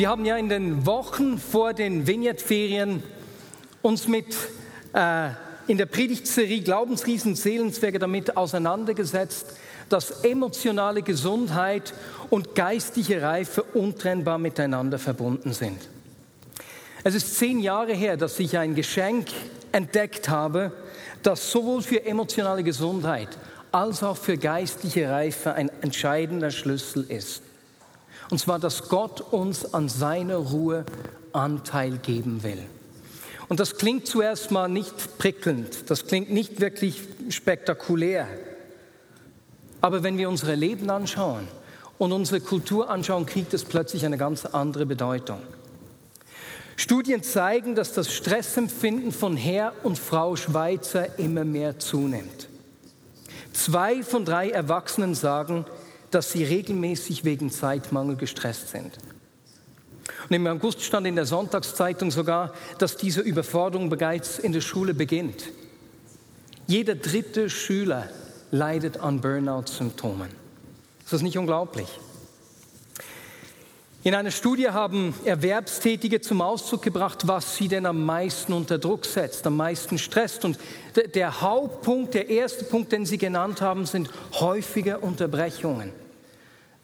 Wir haben ja in den Wochen vor den Vineyard-Ferien uns mit äh, in der Predigtserie Glaubensriesen Seelenzwerge damit auseinandergesetzt, dass emotionale Gesundheit und geistliche Reife untrennbar miteinander verbunden sind. Es ist zehn Jahre her, dass ich ein Geschenk entdeckt habe, das sowohl für emotionale Gesundheit als auch für geistliche Reife ein entscheidender Schlüssel ist. Und zwar, dass Gott uns an seiner Ruhe Anteil geben will. Und das klingt zuerst mal nicht prickelnd, das klingt nicht wirklich spektakulär. Aber wenn wir unsere Leben anschauen und unsere Kultur anschauen, kriegt es plötzlich eine ganz andere Bedeutung. Studien zeigen, dass das Stressempfinden von Herr und Frau Schweizer immer mehr zunimmt. Zwei von drei Erwachsenen sagen, dass sie regelmäßig wegen Zeitmangel gestresst sind. Und im August stand in der Sonntagszeitung sogar, dass diese Überforderung bereits in der Schule beginnt. Jeder dritte Schüler leidet an Burnout-Symptomen. Ist das nicht unglaublich? In einer Studie haben Erwerbstätige zum Ausdruck gebracht, was sie denn am meisten unter Druck setzt, am meisten stresst. Und der Hauptpunkt, der erste Punkt, den sie genannt haben, sind häufige Unterbrechungen.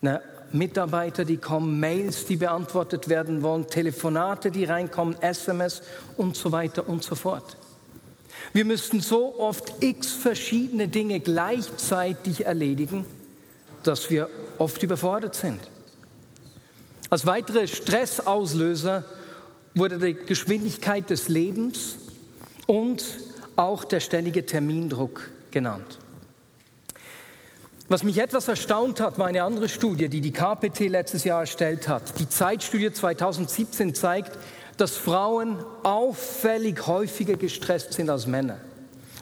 Na, Mitarbeiter, die kommen, Mails, die beantwortet werden wollen, Telefonate, die reinkommen, SMS und so weiter und so fort. Wir müssten so oft x verschiedene Dinge gleichzeitig erledigen, dass wir oft überfordert sind. Als weitere Stressauslöser wurde die Geschwindigkeit des Lebens und auch der ständige Termindruck genannt. Was mich etwas erstaunt hat, war eine andere Studie, die die KPT letztes Jahr erstellt hat. Die Zeitstudie 2017 zeigt, dass Frauen auffällig häufiger gestresst sind als Männer.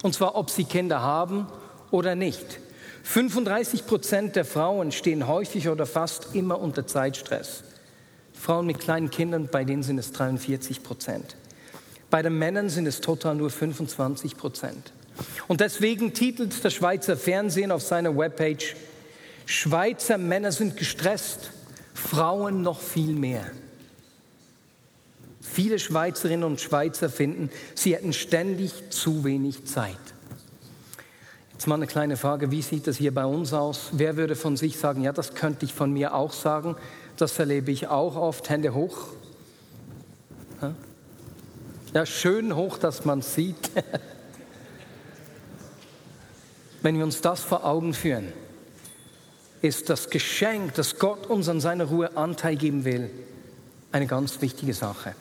Und zwar, ob sie Kinder haben oder nicht. 35 Prozent der Frauen stehen häufig oder fast immer unter Zeitstress. Frauen mit kleinen Kindern, bei denen sind es 43 Prozent. Bei den Männern sind es total nur 25 Prozent. Und deswegen titelt das Schweizer Fernsehen auf seiner Webpage, Schweizer Männer sind gestresst, Frauen noch viel mehr. Viele Schweizerinnen und Schweizer finden, sie hätten ständig zu wenig Zeit. Jetzt mal eine kleine Frage, wie sieht das hier bei uns aus? Wer würde von sich sagen, ja, das könnte ich von mir auch sagen, das erlebe ich auch oft, Hände hoch. Ja, schön hoch, dass man sieht. Wenn wir uns das vor Augen führen, ist das Geschenk, das Gott uns an seiner Ruhe Anteil geben will, eine ganz wichtige Sache.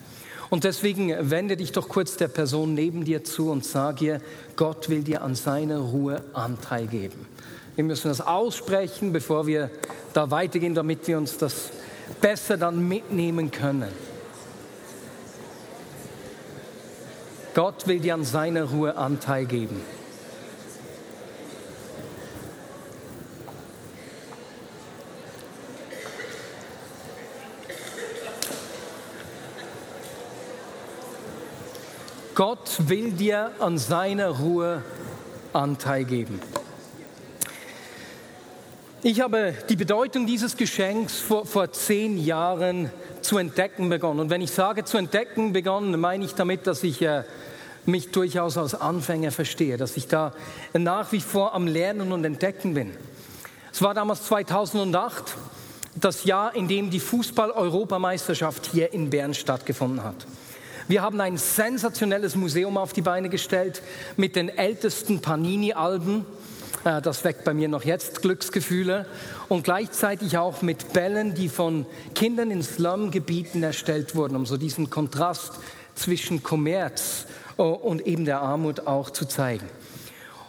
Und deswegen wende dich doch kurz der Person neben dir zu und sag ihr, Gott will dir an seiner Ruhe Anteil geben. Wir müssen das aussprechen, bevor wir da weitergehen, damit wir uns das besser dann mitnehmen können. Gott will dir an seiner Ruhe Anteil geben. Gott will dir an seiner Ruhe Anteil geben. Ich habe die Bedeutung dieses Geschenks vor, vor zehn Jahren zu entdecken begonnen. Und wenn ich sage zu entdecken begonnen, meine ich damit, dass ich äh, mich durchaus als Anfänger verstehe, dass ich da nach wie vor am Lernen und Entdecken bin. Es war damals 2008, das Jahr, in dem die Fußball-Europameisterschaft hier in Bern stattgefunden hat. Wir haben ein sensationelles Museum auf die Beine gestellt mit den ältesten Panini-Alben das weckt bei mir noch jetzt Glücksgefühle. Und gleichzeitig auch mit Bällen, die von Kindern in Slumgebieten erstellt wurden, um so diesen Kontrast zwischen Kommerz äh, und eben der Armut auch zu zeigen.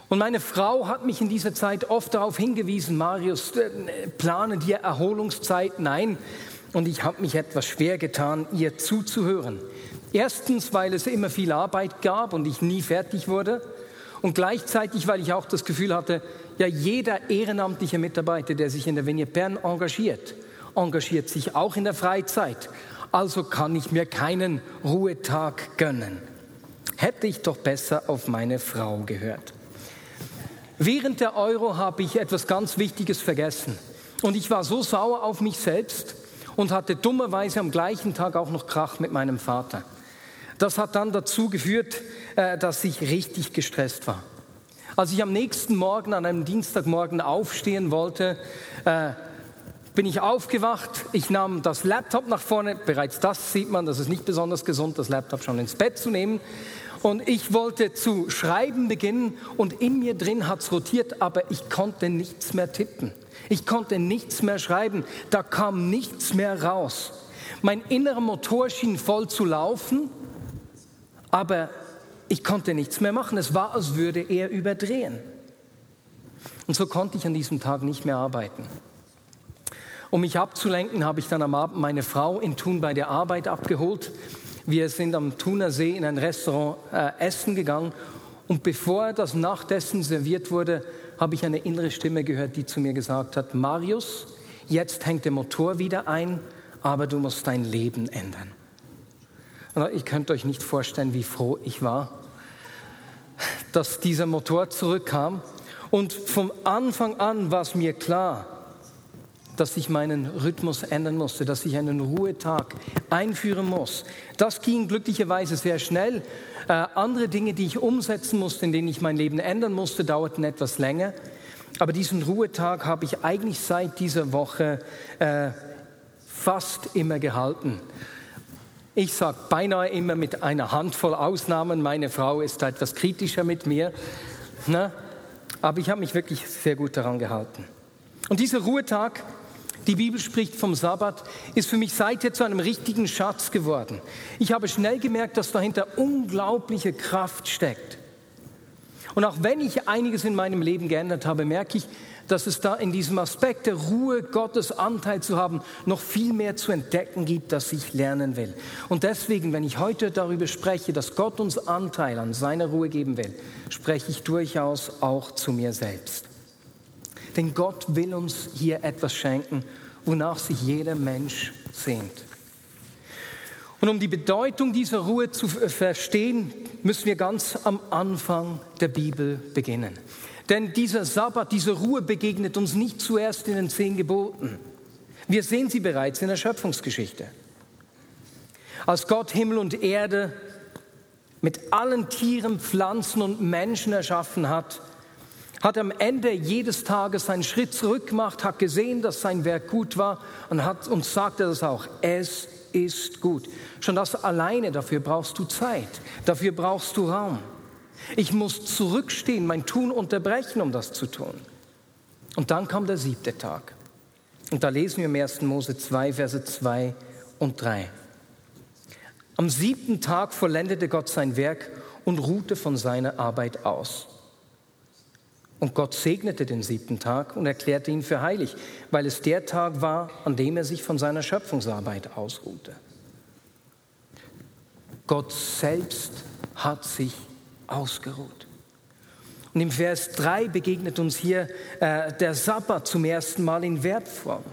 Und meine Frau hat mich in dieser Zeit oft darauf hingewiesen, Marius, äh, plane dir Erholungszeit. Nein, und ich habe mich etwas schwer getan, ihr zuzuhören. Erstens, weil es immer viel Arbeit gab und ich nie fertig wurde. Und gleichzeitig, weil ich auch das Gefühl hatte, ja, jeder ehrenamtliche Mitarbeiter, der sich in der Vignette Bern engagiert, engagiert sich auch in der Freizeit. Also kann ich mir keinen Ruhetag gönnen. Hätte ich doch besser auf meine Frau gehört. Während der Euro habe ich etwas ganz Wichtiges vergessen. Und ich war so sauer auf mich selbst und hatte dummerweise am gleichen Tag auch noch Krach mit meinem Vater. Das hat dann dazu geführt, äh, dass ich richtig gestresst war. Als ich am nächsten Morgen, an einem Dienstagmorgen aufstehen wollte, äh, bin ich aufgewacht. Ich nahm das Laptop nach vorne. Bereits das sieht man, das ist nicht besonders gesund, das Laptop schon ins Bett zu nehmen. Und ich wollte zu schreiben beginnen und in mir drin hat es rotiert, aber ich konnte nichts mehr tippen. Ich konnte nichts mehr schreiben. Da kam nichts mehr raus. Mein innerer Motor schien voll zu laufen, aber ich konnte nichts mehr machen. Es war, als würde er überdrehen. Und so konnte ich an diesem Tag nicht mehr arbeiten. Um mich abzulenken, habe ich dann am Abend meine Frau in Thun bei der Arbeit abgeholt. Wir sind am Thuner See in ein Restaurant äh, essen gegangen. Und bevor das Nachtessen serviert wurde, habe ich eine innere Stimme gehört, die zu mir gesagt hat, Marius, jetzt hängt der Motor wieder ein, aber du musst dein Leben ändern. Und ich könnt euch nicht vorstellen, wie froh ich war, dass dieser Motor zurückkam. Und vom Anfang an war es mir klar, dass ich meinen Rhythmus ändern musste, dass ich einen Ruhetag einführen muss. Das ging glücklicherweise sehr schnell. Äh, andere Dinge, die ich umsetzen musste, in denen ich mein Leben ändern musste, dauerten etwas länger. Aber diesen Ruhetag habe ich eigentlich seit dieser Woche äh, fast immer gehalten. Ich sage beinahe immer mit einer Handvoll Ausnahmen, meine Frau ist da etwas kritischer mit mir, ne? aber ich habe mich wirklich sehr gut daran gehalten. Und dieser Ruhetag, die Bibel spricht vom Sabbat, ist für mich seither zu einem richtigen Schatz geworden. Ich habe schnell gemerkt, dass dahinter unglaubliche Kraft steckt. Und auch wenn ich einiges in meinem Leben geändert habe, merke ich, dass es da in diesem Aspekt der Ruhe, Gottes Anteil zu haben, noch viel mehr zu entdecken gibt, das ich lernen will. Und deswegen, wenn ich heute darüber spreche, dass Gott uns Anteil an seiner Ruhe geben will, spreche ich durchaus auch zu mir selbst. Denn Gott will uns hier etwas schenken, wonach sich jeder Mensch sehnt. Und um die Bedeutung dieser Ruhe zu verstehen, müssen wir ganz am Anfang der Bibel beginnen. Denn dieser Sabbat, diese Ruhe begegnet uns nicht zuerst in den zehn Geboten. Wir sehen sie bereits in der Schöpfungsgeschichte. Als Gott Himmel und Erde mit allen Tieren, Pflanzen und Menschen erschaffen hat, hat am Ende jedes Tages einen Schritt zurück gemacht, hat gesehen, dass sein Werk gut war und, hat, und sagte das auch, es ist gut. Schon das alleine, dafür brauchst du Zeit, dafür brauchst du Raum. Ich muss zurückstehen, mein Tun unterbrechen, um das zu tun. Und dann kam der siebte Tag. Und da lesen wir im 1. Mose 2, Verse 2 und 3. Am siebten Tag vollendete Gott sein Werk und ruhte von seiner Arbeit aus. Und Gott segnete den siebten Tag und erklärte ihn für heilig, weil es der Tag war, an dem er sich von seiner Schöpfungsarbeit ausruhte. Gott selbst hat sich ausgeruht. Und im Vers 3 begegnet uns hier äh, der Sabbat zum ersten Mal in Verbform.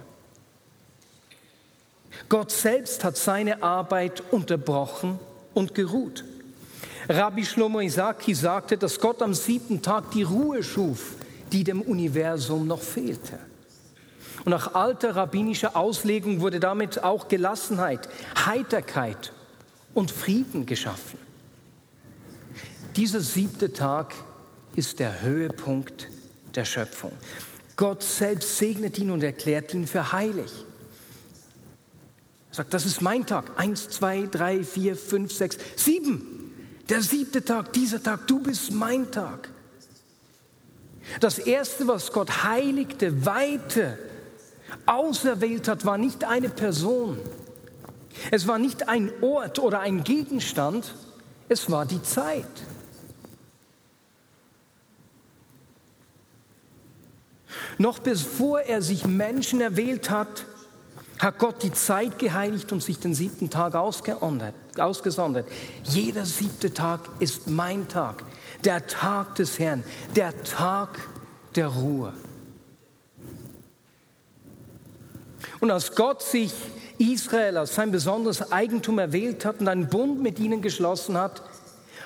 Gott selbst hat seine Arbeit unterbrochen und geruht. Rabbi Shlomo Isaki sagte, dass Gott am siebten Tag die Ruhe schuf, die dem Universum noch fehlte. Und nach alter rabbinischer Auslegung wurde damit auch Gelassenheit, Heiterkeit und Frieden geschaffen. Dieser siebte Tag ist der Höhepunkt der Schöpfung. Gott selbst segnet ihn und erklärt ihn für heilig. Er sagt, das ist mein Tag. Eins, zwei, drei, vier, fünf, sechs, sieben. Der siebte Tag, dieser Tag, du bist mein Tag. Das Erste, was Gott heiligte, weite, auserwählt hat, war nicht eine Person. Es war nicht ein Ort oder ein Gegenstand, es war die Zeit. Noch bevor er sich Menschen erwählt hat, hat Gott die Zeit geheiligt und sich den siebten Tag ausgesondert. Jeder siebte Tag ist mein Tag, der Tag des Herrn, der Tag der Ruhe. Und als Gott sich Israel als sein besonderes Eigentum erwählt hat und einen Bund mit ihnen geschlossen hat,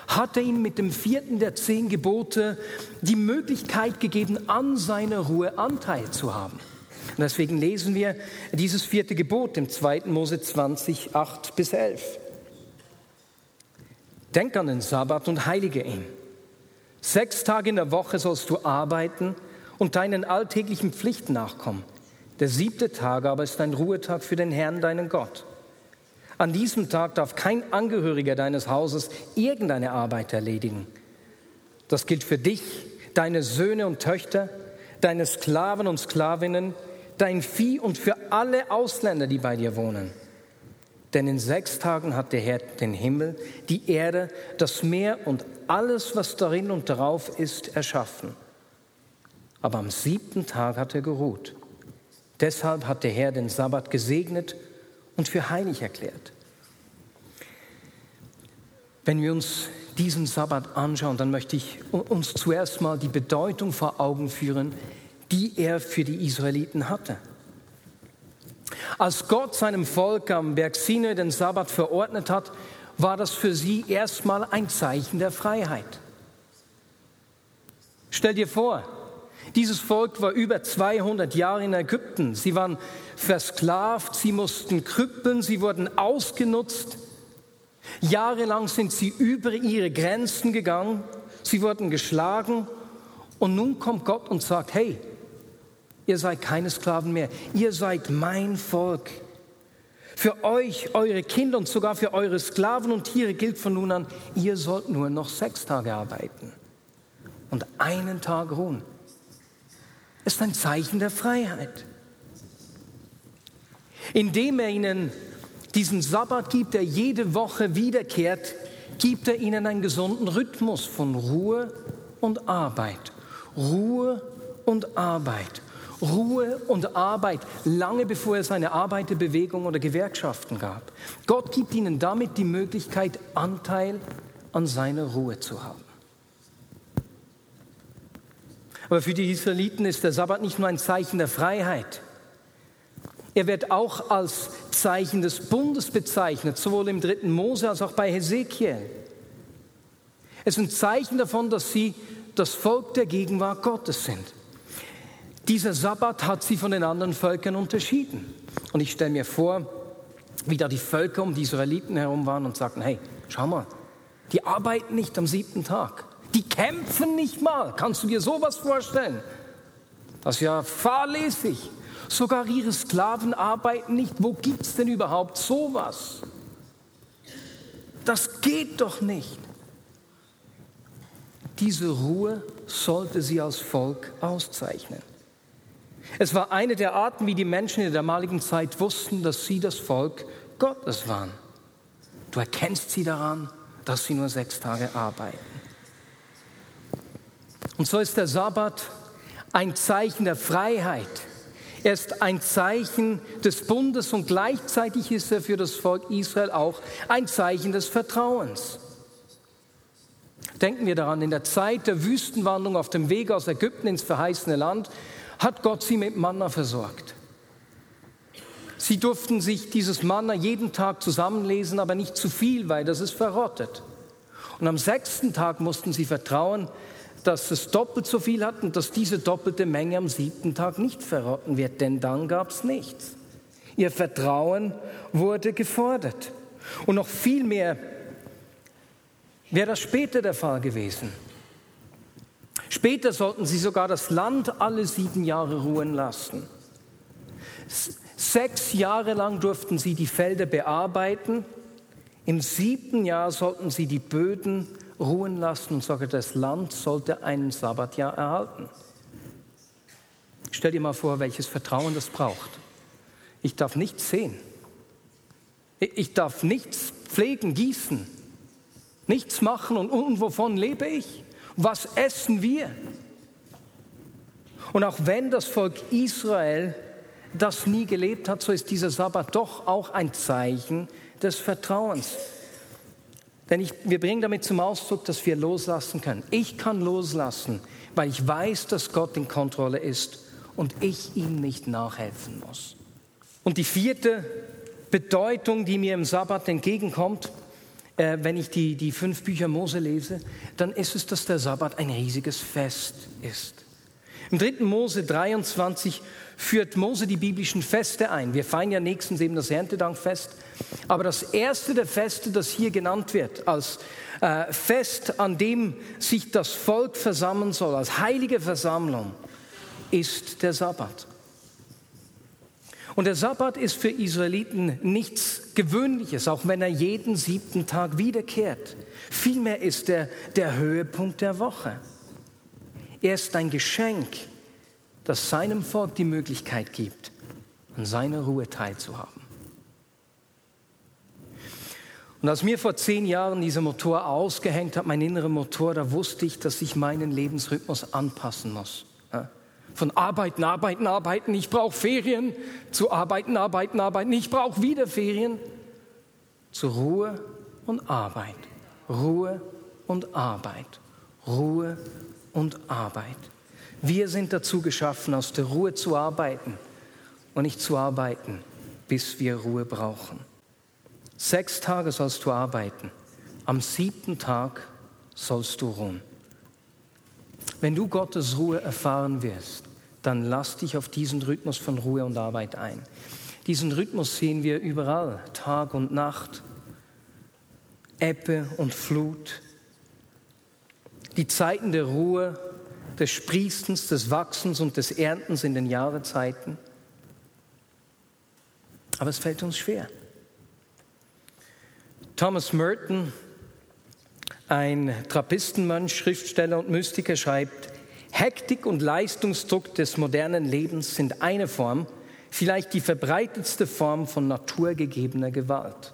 hat er ihnen mit dem vierten der zehn Gebote die Möglichkeit gegeben, an seiner Ruhe Anteil zu haben. Und deswegen lesen wir dieses vierte Gebot im 2. Mose 20, 8 bis 11. Denk an den Sabbat und heilige ihn. Sechs Tage in der Woche sollst du arbeiten und deinen alltäglichen Pflichten nachkommen. Der siebte Tag aber ist ein Ruhetag für den Herrn, deinen Gott. An diesem Tag darf kein Angehöriger deines Hauses irgendeine Arbeit erledigen. Das gilt für dich, deine Söhne und Töchter, deine Sklaven und Sklavinnen, dein Vieh und für alle Ausländer, die bei dir wohnen. Denn in sechs Tagen hat der Herr den Himmel, die Erde, das Meer und alles, was darin und darauf ist, erschaffen. Aber am siebten Tag hat er geruht. Deshalb hat der Herr den Sabbat gesegnet und für heilig erklärt. Wenn wir uns diesen Sabbat anschauen, dann möchte ich uns zuerst mal die Bedeutung vor Augen führen, die er für die Israeliten hatte. Als Gott seinem Volk am Berg Sinai den Sabbat verordnet hat, war das für sie erstmal ein Zeichen der Freiheit. Stell dir vor, dieses Volk war über 200 Jahre in Ägypten. Sie waren versklavt, sie mussten krüppeln, sie wurden ausgenutzt. Jahrelang sind sie über ihre Grenzen gegangen, sie wurden geschlagen und nun kommt Gott und sagt, hey, Ihr seid keine Sklaven mehr. Ihr seid mein Volk. Für euch, eure Kinder und sogar für eure Sklaven und Tiere gilt von nun an, ihr sollt nur noch sechs Tage arbeiten und einen Tag ruhen. Ist ein Zeichen der Freiheit. Indem er ihnen diesen Sabbat gibt, der jede Woche wiederkehrt, gibt er ihnen einen gesunden Rhythmus von Ruhe und Arbeit. Ruhe und Arbeit. Ruhe und Arbeit, lange bevor es eine Arbeiterbewegung oder Gewerkschaften gab. Gott gibt ihnen damit die Möglichkeit, Anteil an seiner Ruhe zu haben. Aber für die Israeliten ist der Sabbat nicht nur ein Zeichen der Freiheit. Er wird auch als Zeichen des Bundes bezeichnet, sowohl im dritten Mose als auch bei Hesekiel. Es ist ein Zeichen davon, dass sie das Volk der Gegenwart Gottes sind. Dieser Sabbat hat sie von den anderen Völkern unterschieden. Und ich stelle mir vor, wie da die Völker um die Israeliten herum waren und sagten, hey, schau mal, die arbeiten nicht am siebten Tag. Die kämpfen nicht mal. Kannst du dir sowas vorstellen? Das ist ja fahrlässig. Sogar ihre Sklaven arbeiten nicht. Wo gibt es denn überhaupt sowas? Das geht doch nicht. Diese Ruhe sollte sie als Volk auszeichnen. Es war eine der Arten, wie die Menschen in der damaligen Zeit wussten, dass sie das Volk Gottes waren. Du erkennst sie daran, dass sie nur sechs Tage arbeiten. Und so ist der Sabbat ein Zeichen der Freiheit. Er ist ein Zeichen des Bundes und gleichzeitig ist er für das Volk Israel auch ein Zeichen des Vertrauens. Denken wir daran, in der Zeit der Wüstenwanderung auf dem Weg aus Ägypten ins verheißene Land hat Gott sie mit Manna versorgt. Sie durften sich dieses Manna jeden Tag zusammenlesen, aber nicht zu viel, weil das ist verrottet. Und am sechsten Tag mussten sie vertrauen, dass es doppelt so viel hat und dass diese doppelte Menge am siebten Tag nicht verrotten wird, denn dann gab es nichts. Ihr Vertrauen wurde gefordert. Und noch viel mehr wäre das später der Fall gewesen. Später sollten sie sogar das Land alle sieben Jahre ruhen lassen. Sechs Jahre lang durften sie die Felder bearbeiten. Im siebten Jahr sollten sie die Böden ruhen lassen und sogar das Land sollte ein Sabbatjahr erhalten. Stell dir mal vor, welches Vertrauen das braucht. Ich darf nichts sehen. Ich darf nichts pflegen, gießen, nichts machen und, und wovon lebe ich? Was essen wir? Und auch wenn das Volk Israel das nie gelebt hat, so ist dieser Sabbat doch auch ein Zeichen des Vertrauens. Denn ich, wir bringen damit zum Ausdruck, dass wir loslassen können. Ich kann loslassen, weil ich weiß, dass Gott in Kontrolle ist und ich ihm nicht nachhelfen muss. Und die vierte Bedeutung, die mir im Sabbat entgegenkommt, äh, wenn ich die, die fünf Bücher Mose lese, dann ist es, dass der Sabbat ein riesiges Fest ist. Im dritten Mose 23 führt Mose die biblischen Feste ein. Wir feiern ja nächstens eben das Erntedankfest. Aber das erste der Feste, das hier genannt wird, als äh, Fest, an dem sich das Volk versammeln soll, als heilige Versammlung, ist der Sabbat. Und der Sabbat ist für Israeliten nichts Gewöhnliches, auch wenn er jeden siebten Tag wiederkehrt. Vielmehr ist er der Höhepunkt der Woche. Er ist ein Geschenk, das seinem Volk die Möglichkeit gibt, an seiner Ruhe teilzuhaben. Und als mir vor zehn Jahren dieser Motor ausgehängt hat, mein innerer Motor, da wusste ich, dass ich meinen Lebensrhythmus anpassen muss. Von arbeiten, arbeiten, arbeiten, ich brauche Ferien, zu arbeiten, arbeiten, arbeiten, ich brauche wieder Ferien, zu Ruhe und Arbeit, Ruhe und Arbeit, Ruhe und Arbeit. Wir sind dazu geschaffen, aus der Ruhe zu arbeiten und nicht zu arbeiten, bis wir Ruhe brauchen. Sechs Tage sollst du arbeiten. Am siebten Tag sollst du ruhen. Wenn du Gottes Ruhe erfahren wirst, dann lass dich auf diesen Rhythmus von Ruhe und Arbeit ein. Diesen Rhythmus sehen wir überall, Tag und Nacht, Ebbe und Flut. Die Zeiten der Ruhe, des Sprießens, des Wachsens und des Erntens in den Jahrezeiten. Aber es fällt uns schwer. Thomas Merton, ein Trappistenmönch, Schriftsteller und Mystiker, schreibt, Hektik und Leistungsdruck des modernen Lebens sind eine Form, vielleicht die verbreitetste Form von naturgegebener Gewalt.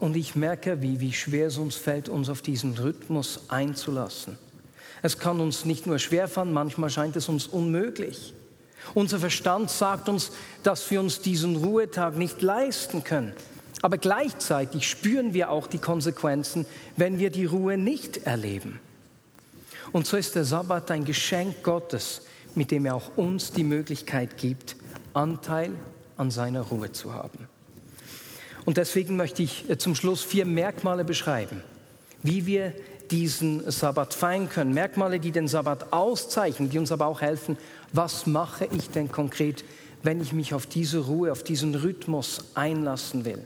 Und ich merke, wie, wie schwer es uns fällt, uns auf diesen Rhythmus einzulassen. Es kann uns nicht nur schwerfallen, manchmal scheint es uns unmöglich. Unser Verstand sagt uns, dass wir uns diesen Ruhetag nicht leisten können. Aber gleichzeitig spüren wir auch die Konsequenzen, wenn wir die Ruhe nicht erleben. Und so ist der Sabbat ein Geschenk Gottes, mit dem er auch uns die Möglichkeit gibt, Anteil an seiner Ruhe zu haben. Und deswegen möchte ich äh, zum Schluss vier Merkmale beschreiben, wie wir diesen Sabbat feiern können. Merkmale, die den Sabbat auszeichnen, die uns aber auch helfen, was mache ich denn konkret, wenn ich mich auf diese Ruhe, auf diesen Rhythmus einlassen will.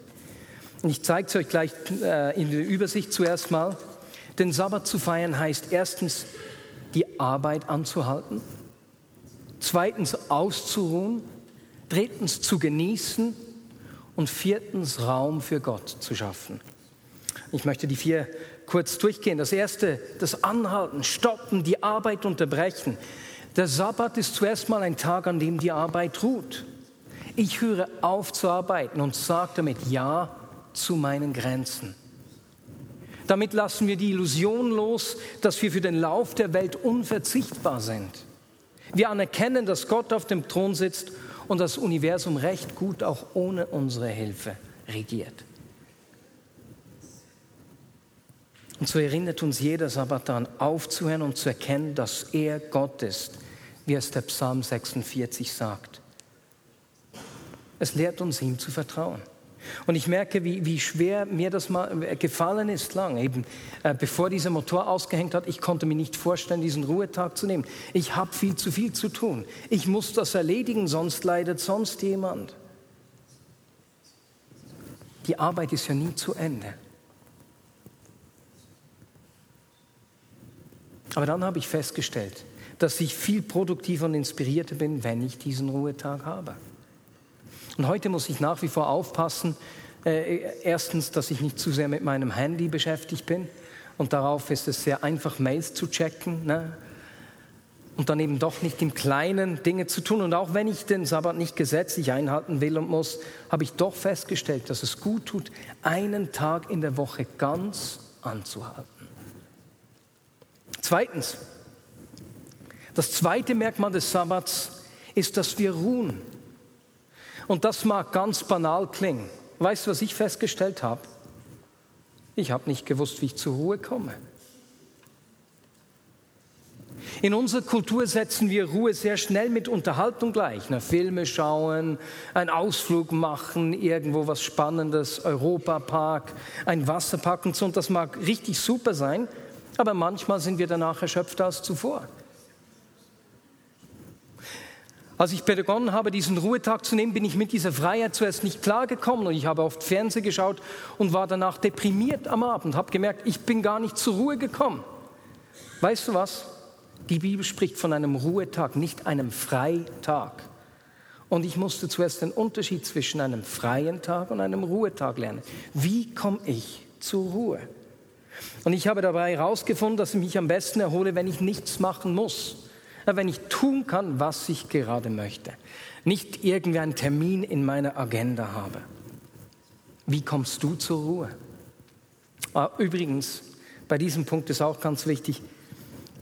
Und ich zeige es euch gleich äh, in der Übersicht zuerst mal. Den Sabbat zu feiern heißt erstens, die Arbeit anzuhalten, zweitens auszuruhen, drittens zu genießen und viertens Raum für Gott zu schaffen. Ich möchte die vier kurz durchgehen. Das erste, das Anhalten, Stoppen, die Arbeit unterbrechen. Der Sabbat ist zuerst mal ein Tag, an dem die Arbeit ruht. Ich höre auf zu arbeiten und sage damit Ja zu meinen Grenzen. Damit lassen wir die Illusion los, dass wir für den Lauf der Welt unverzichtbar sind. Wir anerkennen, dass Gott auf dem Thron sitzt und das Universum recht gut auch ohne unsere Hilfe regiert. Und so erinnert uns jeder Sabbat daran, aufzuhören und zu erkennen, dass er Gott ist, wie es der Psalm 46 sagt. Es lehrt uns, ihm zu vertrauen. Und ich merke, wie, wie schwer mir das mal äh, gefallen ist lang. Eben äh, bevor dieser Motor ausgehängt hat, ich konnte mir nicht vorstellen, diesen Ruhetag zu nehmen. Ich habe viel zu viel zu tun. Ich muss das erledigen, sonst leidet sonst jemand. Die Arbeit ist ja nie zu Ende. Aber dann habe ich festgestellt, dass ich viel produktiver und inspirierter bin, wenn ich diesen Ruhetag habe. Und heute muss ich nach wie vor aufpassen, äh, erstens, dass ich nicht zu sehr mit meinem Handy beschäftigt bin. Und darauf ist es sehr einfach, Mails zu checken. Ne? Und dann eben doch nicht im Kleinen Dinge zu tun. Und auch wenn ich den Sabbat nicht gesetzlich einhalten will und muss, habe ich doch festgestellt, dass es gut tut, einen Tag in der Woche ganz anzuhalten. Zweitens, Das zweite Merkmal des Sabbats ist, dass wir ruhen. Und das mag ganz banal klingen. Weißt du, was ich festgestellt habe? Ich habe nicht gewusst, wie ich zur Ruhe komme. In unserer Kultur setzen wir Ruhe sehr schnell mit Unterhaltung gleich. Na, Filme schauen, einen Ausflug machen, irgendwo was Spannendes, Europapark, ein Wasserpark und so. Und das mag richtig super sein, aber manchmal sind wir danach erschöpfter als zuvor. Als ich begonnen habe, diesen Ruhetag zu nehmen, bin ich mit dieser Freiheit zuerst nicht klargekommen und ich habe oft Fernsehen geschaut und war danach deprimiert am Abend, habe gemerkt, ich bin gar nicht zur Ruhe gekommen. Weißt du was? Die Bibel spricht von einem Ruhetag, nicht einem Freitag. Und ich musste zuerst den Unterschied zwischen einem freien Tag und einem Ruhetag lernen. Wie komme ich zur Ruhe? Und ich habe dabei herausgefunden, dass ich mich am besten erhole, wenn ich nichts machen muss. Wenn ich tun kann, was ich gerade möchte. Nicht irgendwie einen Termin in meiner Agenda habe. Wie kommst du zur Ruhe? Ah, übrigens, bei diesem Punkt ist auch ganz wichtig,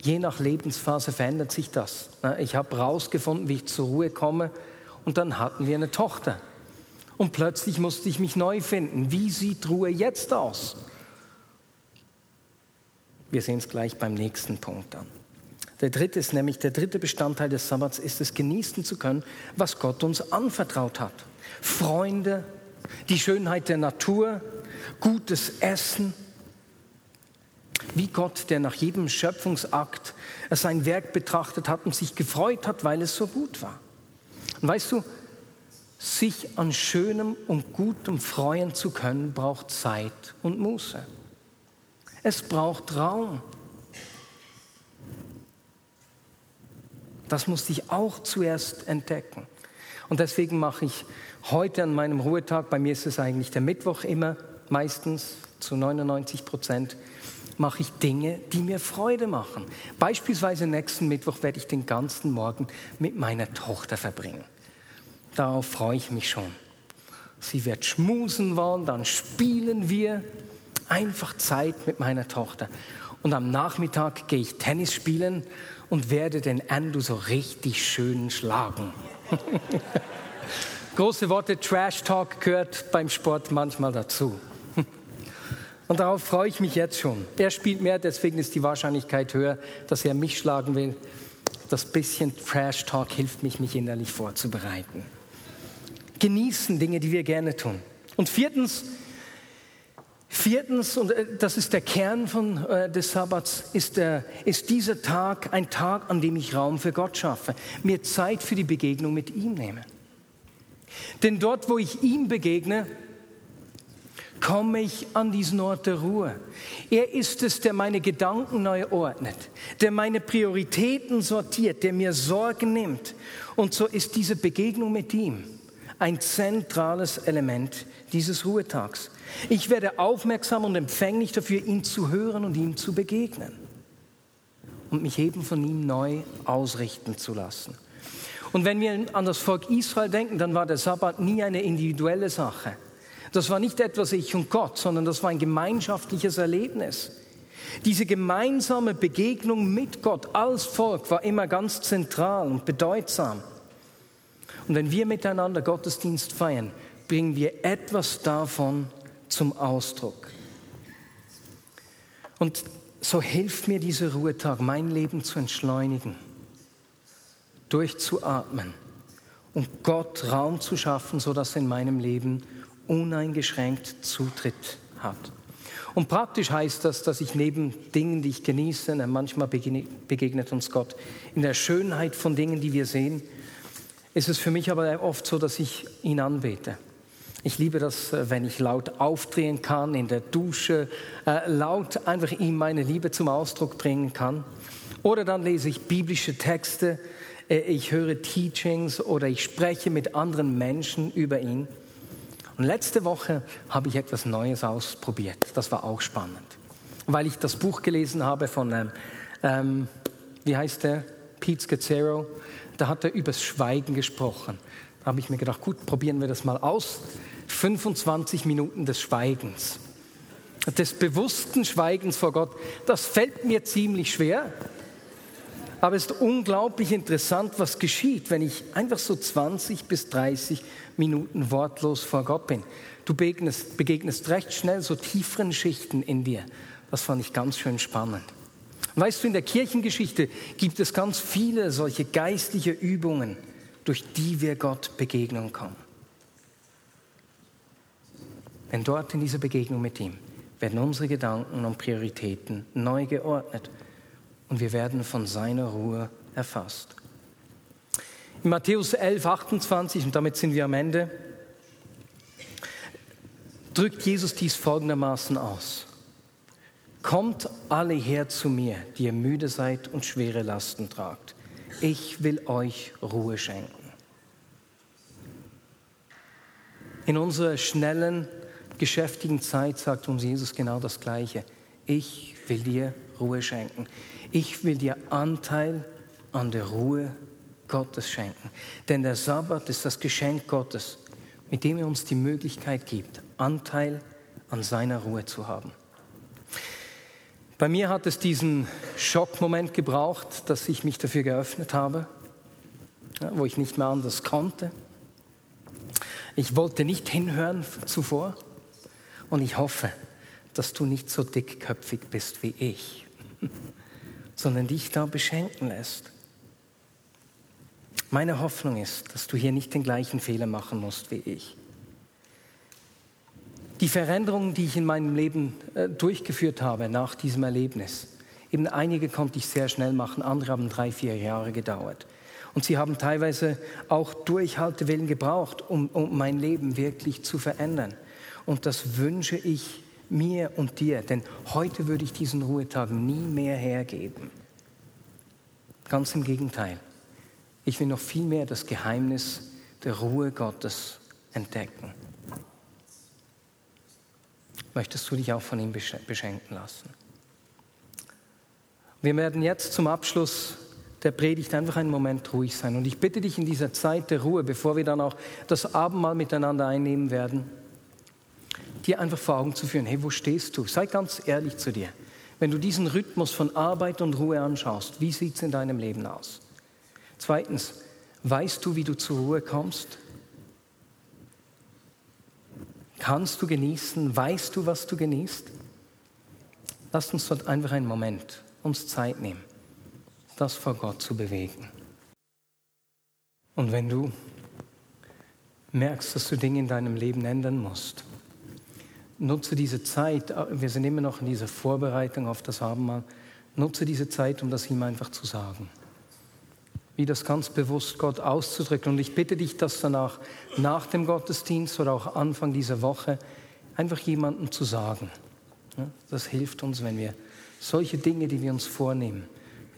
je nach Lebensphase verändert sich das. Ich habe herausgefunden, wie ich zur Ruhe komme und dann hatten wir eine Tochter. Und plötzlich musste ich mich neu finden. Wie sieht Ruhe jetzt aus? Wir sehen es gleich beim nächsten Punkt an. Der dritte ist nämlich, der dritte Bestandteil des Sabbats ist es, genießen zu können, was Gott uns anvertraut hat. Freunde, die Schönheit der Natur, gutes Essen, wie Gott, der nach jedem Schöpfungsakt sein Werk betrachtet hat und sich gefreut hat, weil es so gut war. Und weißt du, sich an Schönem und Gutem freuen zu können, braucht Zeit und Muße. Es braucht Raum. Das musste ich auch zuerst entdecken. Und deswegen mache ich heute an meinem Ruhetag, bei mir ist es eigentlich der Mittwoch immer, meistens zu 99 Prozent, mache ich Dinge, die mir Freude machen. Beispielsweise nächsten Mittwoch werde ich den ganzen Morgen mit meiner Tochter verbringen. Darauf freue ich mich schon. Sie wird schmusen wollen, dann spielen wir einfach Zeit mit meiner Tochter. Und am Nachmittag gehe ich Tennis spielen und werde den Andrew so richtig schön schlagen. Große Worte, Trash Talk gehört beim Sport manchmal dazu. Und darauf freue ich mich jetzt schon. Er spielt mehr, deswegen ist die Wahrscheinlichkeit höher, dass er mich schlagen will. Das bisschen Trash Talk hilft mich, mich innerlich vorzubereiten. Genießen Dinge, die wir gerne tun. Und viertens, viertens, und äh, das ist der Kern von, äh, des Sabbats, ist, der, ist dieser Tag ein Tag, an dem ich Raum für Gott schaffe, mir Zeit für die Begegnung mit ihm nehme. Denn dort, wo ich ihm begegne, komme ich an diesen Ort der Ruhe. Er ist es, der meine Gedanken neu ordnet, der meine Prioritäten sortiert, der mir Sorgen nimmt. Und so ist diese Begegnung mit ihm ein zentrales Element dieses Ruhetags. Ich werde aufmerksam und empfänglich dafür, ihn zu hören und ihm zu begegnen und mich eben von ihm neu ausrichten zu lassen. Und wenn wir an das Volk Israel denken, dann war der Sabbat nie eine individuelle Sache. Das war nicht etwas ich und Gott, sondern das war ein gemeinschaftliches Erlebnis. Diese gemeinsame Begegnung mit Gott als Volk war immer ganz zentral und bedeutsam. Und wenn wir miteinander Gottesdienst feiern, bringen wir etwas davon zum Ausdruck. Und so hilft mir dieser Ruhetag, mein Leben zu entschleunigen, durchzuatmen und Gott Raum zu schaffen, sodass in meinem Leben uneingeschränkt Zutritt hat. Und praktisch heißt das, dass ich neben Dingen, die ich genieße, manchmal begegnet uns Gott, in der Schönheit von Dingen, die wir sehen, ist es für mich aber oft so, dass ich ihn anbete. Ich liebe das, äh, wenn ich laut aufdrehen kann, in der Dusche, äh, laut einfach ihm meine Liebe zum Ausdruck bringen kann. Oder dann lese ich biblische Texte, äh, ich höre Teachings oder ich spreche mit anderen Menschen über ihn. Und letzte Woche habe ich etwas Neues ausprobiert. Das war auch spannend. Weil ich das Buch gelesen habe von, ähm, ähm, wie heißt der? Pete Scazzaro. Da hat er übers Schweigen gesprochen. Da habe ich mir gedacht, gut, probieren wir das mal aus. 25 Minuten des Schweigens. Des bewussten Schweigens vor Gott. Das fällt mir ziemlich schwer. Aber es ist unglaublich interessant, was geschieht, wenn ich einfach so 20 bis 30 Minuten wortlos vor Gott bin. Du begegnest, begegnest recht schnell so tieferen Schichten in dir. Das fand ich ganz schön spannend. Weißt du, in der Kirchengeschichte gibt es ganz viele solche geistliche Übungen, durch die wir Gott begegnen können. Denn dort in dieser Begegnung mit ihm werden unsere Gedanken und Prioritäten neu geordnet und wir werden von seiner Ruhe erfasst. In Matthäus 11, 28, und damit sind wir am Ende, drückt Jesus dies folgendermaßen aus. Kommt alle her zu mir, die ihr müde seid und schwere Lasten tragt. Ich will euch Ruhe schenken. In unserer schnellen, geschäftigen Zeit sagt uns Jesus genau das Gleiche. Ich will dir Ruhe schenken. Ich will dir Anteil an der Ruhe Gottes schenken. Denn der Sabbat ist das Geschenk Gottes, mit dem er uns die Möglichkeit gibt, Anteil an seiner Ruhe zu haben. Bei mir hat es diesen Schockmoment gebraucht, dass ich mich dafür geöffnet habe, wo ich nicht mehr anders konnte. Ich wollte nicht hinhören zuvor und ich hoffe, dass du nicht so dickköpfig bist wie ich, sondern dich da beschenken lässt. Meine Hoffnung ist, dass du hier nicht den gleichen Fehler machen musst wie ich. Die Veränderungen, die ich in meinem Leben äh, durchgeführt habe nach diesem Erlebnis, eben einige konnte ich sehr schnell machen, andere haben drei, vier Jahre gedauert. Und sie haben teilweise auch Durchhaltewillen gebraucht, um, um mein Leben wirklich zu verändern. Und das wünsche ich mir und dir, denn heute würde ich diesen Ruhetag nie mehr hergeben. Ganz im Gegenteil. Ich will noch viel mehr das Geheimnis der Ruhe Gottes entdecken möchtest du dich auch von ihm beschenken lassen. Wir werden jetzt zum Abschluss der Predigt einfach einen Moment ruhig sein. Und ich bitte dich in dieser Zeit der Ruhe, bevor wir dann auch das Abendmahl miteinander einnehmen werden, dir einfach vor Augen zu führen, hey, wo stehst du? Sei ganz ehrlich zu dir. Wenn du diesen Rhythmus von Arbeit und Ruhe anschaust, wie sieht es in deinem Leben aus? Zweitens, weißt du, wie du zur Ruhe kommst? Kannst du genießen? Weißt du, was du genießt? Lass uns dort einfach einen Moment uns Zeit nehmen, das vor Gott zu bewegen. Und wenn du merkst, dass du Dinge in deinem Leben ändern musst, nutze diese Zeit, wir sind immer noch in dieser Vorbereitung auf das Abendmahl, nutze diese Zeit, um das ihm einfach zu sagen wie das ganz bewusst Gott auszudrücken. Und ich bitte dich, das danach, nach dem Gottesdienst oder auch Anfang dieser Woche, einfach jemandem zu sagen. Das hilft uns, wenn wir solche Dinge, die wir uns vornehmen,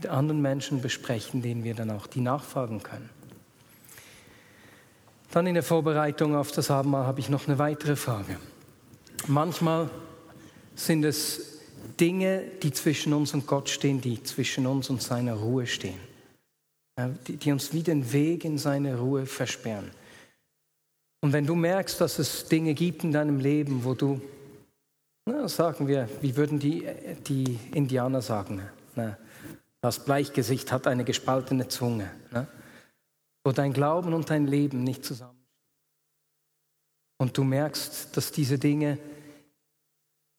mit anderen Menschen besprechen, denen wir dann auch die nachfragen können. Dann in der Vorbereitung auf das Abendmahl habe ich noch eine weitere Frage. Manchmal sind es Dinge, die zwischen uns und Gott stehen, die zwischen uns und seiner Ruhe stehen die, die uns wie den Weg in seine Ruhe versperren. Und wenn du merkst, dass es Dinge gibt in deinem Leben, wo du, na, sagen wir, wie würden die, die Indianer sagen, na, das Bleichgesicht hat eine gespaltene Zunge, na, wo dein Glauben und dein Leben nicht zusammenstehen. Und du merkst, dass diese Dinge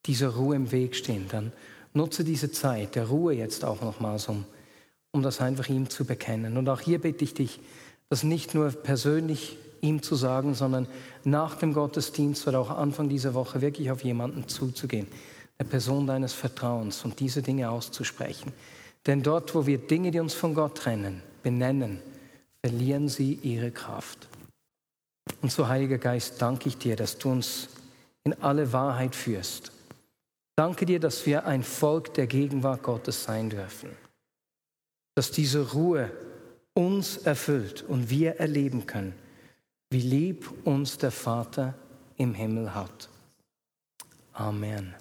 dieser Ruhe im Weg stehen, dann nutze diese Zeit der Ruhe jetzt auch nochmals, um um das einfach ihm zu bekennen. Und auch hier bitte ich dich, das nicht nur persönlich ihm zu sagen, sondern nach dem Gottesdienst oder auch Anfang dieser Woche wirklich auf jemanden zuzugehen, eine Person deines Vertrauens und diese Dinge auszusprechen. Denn dort, wo wir Dinge, die uns von Gott trennen, benennen, verlieren sie ihre Kraft. Und so, Heiliger Geist, danke ich dir, dass du uns in alle Wahrheit führst. Danke dir, dass wir ein Volk der Gegenwart Gottes sein dürfen dass diese Ruhe uns erfüllt und wir erleben können, wie lieb uns der Vater im Himmel hat. Amen.